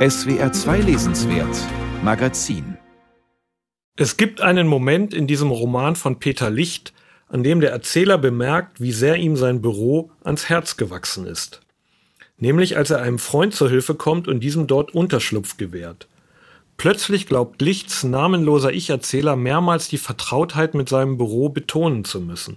SWR 2 Lesenswert Magazin Es gibt einen Moment in diesem Roman von Peter Licht, an dem der Erzähler bemerkt, wie sehr ihm sein Büro ans Herz gewachsen ist. Nämlich als er einem Freund zur Hilfe kommt und diesem dort Unterschlupf gewährt. Plötzlich glaubt Lichts namenloser Ich-Erzähler mehrmals die Vertrautheit mit seinem Büro betonen zu müssen.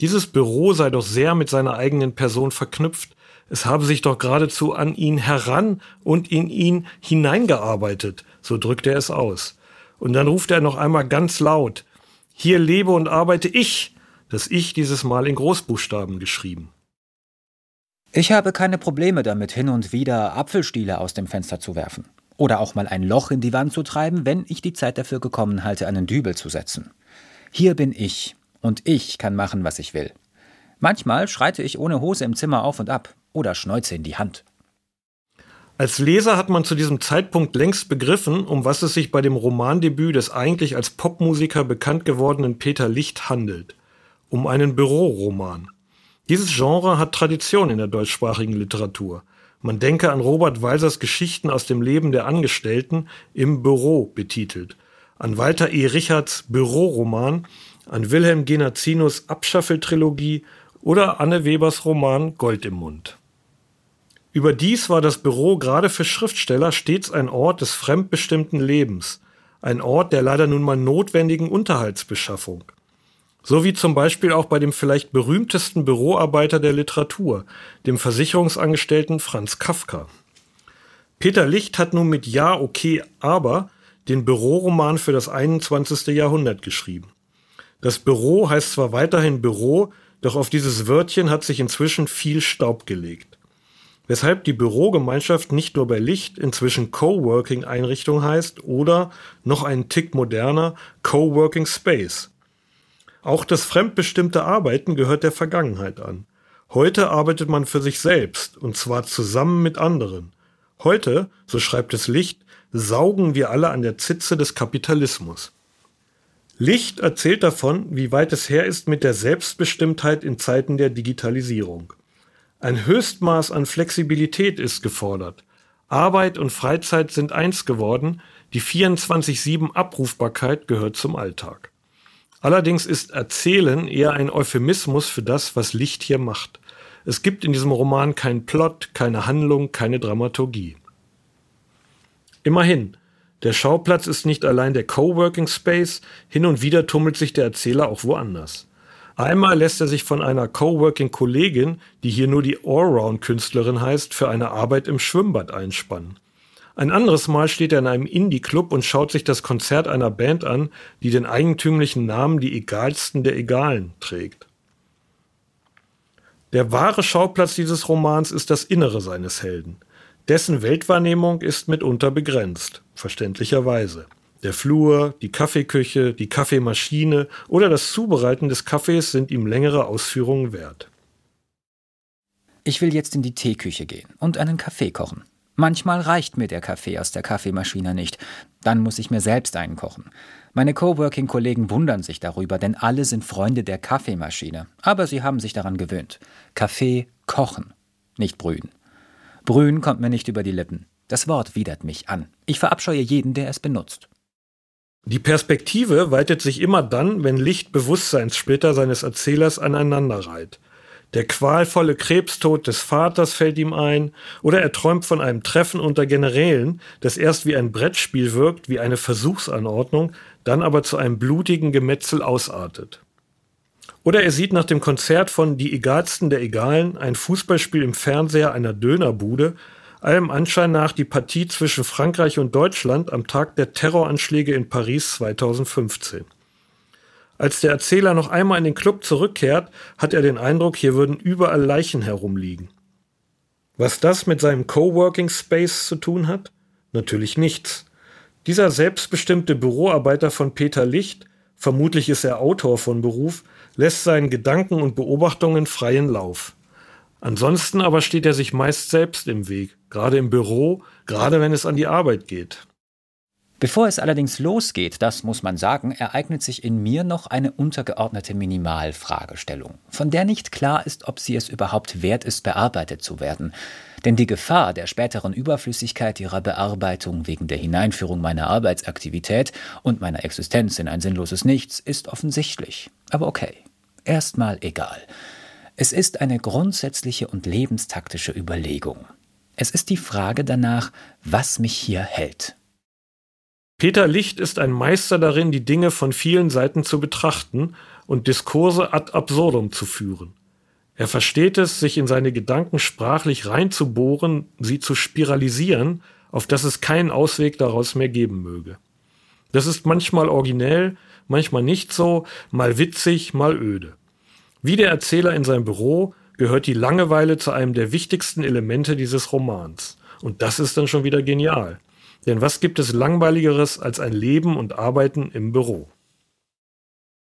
Dieses Büro sei doch sehr mit seiner eigenen Person verknüpft, es habe sich doch geradezu an ihn heran und in ihn hineingearbeitet, so drückt er es aus. Und dann ruft er noch einmal ganz laut, hier lebe und arbeite ich, das Ich dieses Mal in Großbuchstaben geschrieben. Ich habe keine Probleme damit, hin und wieder Apfelstiele aus dem Fenster zu werfen. Oder auch mal ein Loch in die Wand zu treiben, wenn ich die Zeit dafür gekommen halte, einen Dübel zu setzen. Hier bin ich, und ich kann machen, was ich will. Manchmal schreite ich ohne Hose im Zimmer auf und ab oder Schnäuze in die Hand. Als Leser hat man zu diesem Zeitpunkt längst begriffen, um was es sich bei dem Romandebüt des eigentlich als Popmusiker bekannt gewordenen Peter Licht handelt. Um einen Büroroman. Dieses Genre hat Tradition in der deutschsprachigen Literatur. Man denke an Robert Walsers Geschichten aus dem Leben der Angestellten im Büro betitelt, an Walter E. Richards Büroroman, an Wilhelm Genazinos Abschaffeltrilogie oder Anne Webers Roman Gold im Mund. Überdies war das Büro gerade für Schriftsteller stets ein Ort des fremdbestimmten Lebens, ein Ort der leider nun mal notwendigen Unterhaltsbeschaffung. So wie zum Beispiel auch bei dem vielleicht berühmtesten Büroarbeiter der Literatur, dem Versicherungsangestellten Franz Kafka. Peter Licht hat nun mit Ja, okay, aber den Büroroman für das 21. Jahrhundert geschrieben. Das Büro heißt zwar weiterhin Büro, doch auf dieses Wörtchen hat sich inzwischen viel Staub gelegt weshalb die Bürogemeinschaft nicht nur bei Licht inzwischen Coworking-Einrichtung heißt oder noch einen Tick moderner Coworking Space. Auch das fremdbestimmte Arbeiten gehört der Vergangenheit an. Heute arbeitet man für sich selbst und zwar zusammen mit anderen. Heute, so schreibt es Licht, saugen wir alle an der Zitze des Kapitalismus. Licht erzählt davon, wie weit es her ist mit der Selbstbestimmtheit in Zeiten der Digitalisierung. Ein Höchstmaß an Flexibilität ist gefordert. Arbeit und Freizeit sind eins geworden, die 24-7 Abrufbarkeit gehört zum Alltag. Allerdings ist Erzählen eher ein Euphemismus für das, was Licht hier macht. Es gibt in diesem Roman keinen Plot, keine Handlung, keine Dramaturgie. Immerhin, der Schauplatz ist nicht allein der Coworking Space, hin und wieder tummelt sich der Erzähler auch woanders. Einmal lässt er sich von einer Coworking-Kollegin, die hier nur die Allround-Künstlerin heißt, für eine Arbeit im Schwimmbad einspannen. Ein anderes Mal steht er in einem Indie-Club und schaut sich das Konzert einer Band an, die den eigentümlichen Namen Die Egalsten der Egalen trägt. Der wahre Schauplatz dieses Romans ist das Innere seines Helden. Dessen Weltwahrnehmung ist mitunter begrenzt, verständlicherweise. Der Flur, die Kaffeeküche, die Kaffeemaschine oder das Zubereiten des Kaffees sind ihm längere Ausführungen wert. Ich will jetzt in die Teeküche gehen und einen Kaffee kochen. Manchmal reicht mir der Kaffee aus der Kaffeemaschine nicht. Dann muss ich mir selbst einen kochen. Meine Coworking-Kollegen wundern sich darüber, denn alle sind Freunde der Kaffeemaschine. Aber sie haben sich daran gewöhnt. Kaffee kochen, nicht brühen. Brühen kommt mir nicht über die Lippen. Das Wort widert mich an. Ich verabscheue jeden, der es benutzt. Die Perspektive weitet sich immer dann, wenn Licht Bewusstseinssplitter seines Erzählers aneinanderreiht. Der qualvolle Krebstod des Vaters fällt ihm ein, oder er träumt von einem Treffen unter Generälen, das erst wie ein Brettspiel wirkt, wie eine Versuchsanordnung, dann aber zu einem blutigen Gemetzel ausartet. Oder er sieht nach dem Konzert von Die Egalsten der Egalen ein Fußballspiel im Fernseher einer Dönerbude, allem Anschein nach die Partie zwischen Frankreich und Deutschland am Tag der Terroranschläge in Paris 2015. Als der Erzähler noch einmal in den Club zurückkehrt, hat er den Eindruck, hier würden überall Leichen herumliegen. Was das mit seinem Coworking Space zu tun hat? Natürlich nichts. Dieser selbstbestimmte Büroarbeiter von Peter Licht, vermutlich ist er Autor von Beruf, lässt seinen Gedanken und Beobachtungen freien Lauf. Ansonsten aber steht er sich meist selbst im Weg, gerade im Büro, gerade wenn es an die Arbeit geht. Bevor es allerdings losgeht, das muss man sagen, ereignet sich in mir noch eine untergeordnete Minimalfragestellung, von der nicht klar ist, ob sie es überhaupt wert ist, bearbeitet zu werden. Denn die Gefahr der späteren Überflüssigkeit ihrer Bearbeitung wegen der Hineinführung meiner Arbeitsaktivität und meiner Existenz in ein sinnloses Nichts ist offensichtlich. Aber okay, erstmal egal. Es ist eine grundsätzliche und lebenstaktische Überlegung. Es ist die Frage danach, was mich hier hält. Peter Licht ist ein Meister darin, die Dinge von vielen Seiten zu betrachten und Diskurse ad absurdum zu führen. Er versteht es, sich in seine Gedanken sprachlich reinzubohren, sie zu spiralisieren, auf dass es keinen Ausweg daraus mehr geben möge. Das ist manchmal originell, manchmal nicht so, mal witzig, mal öde. Wie der Erzähler in seinem Büro gehört die Langeweile zu einem der wichtigsten Elemente dieses Romans. Und das ist dann schon wieder genial. Denn was gibt es langweiligeres als ein Leben und Arbeiten im Büro?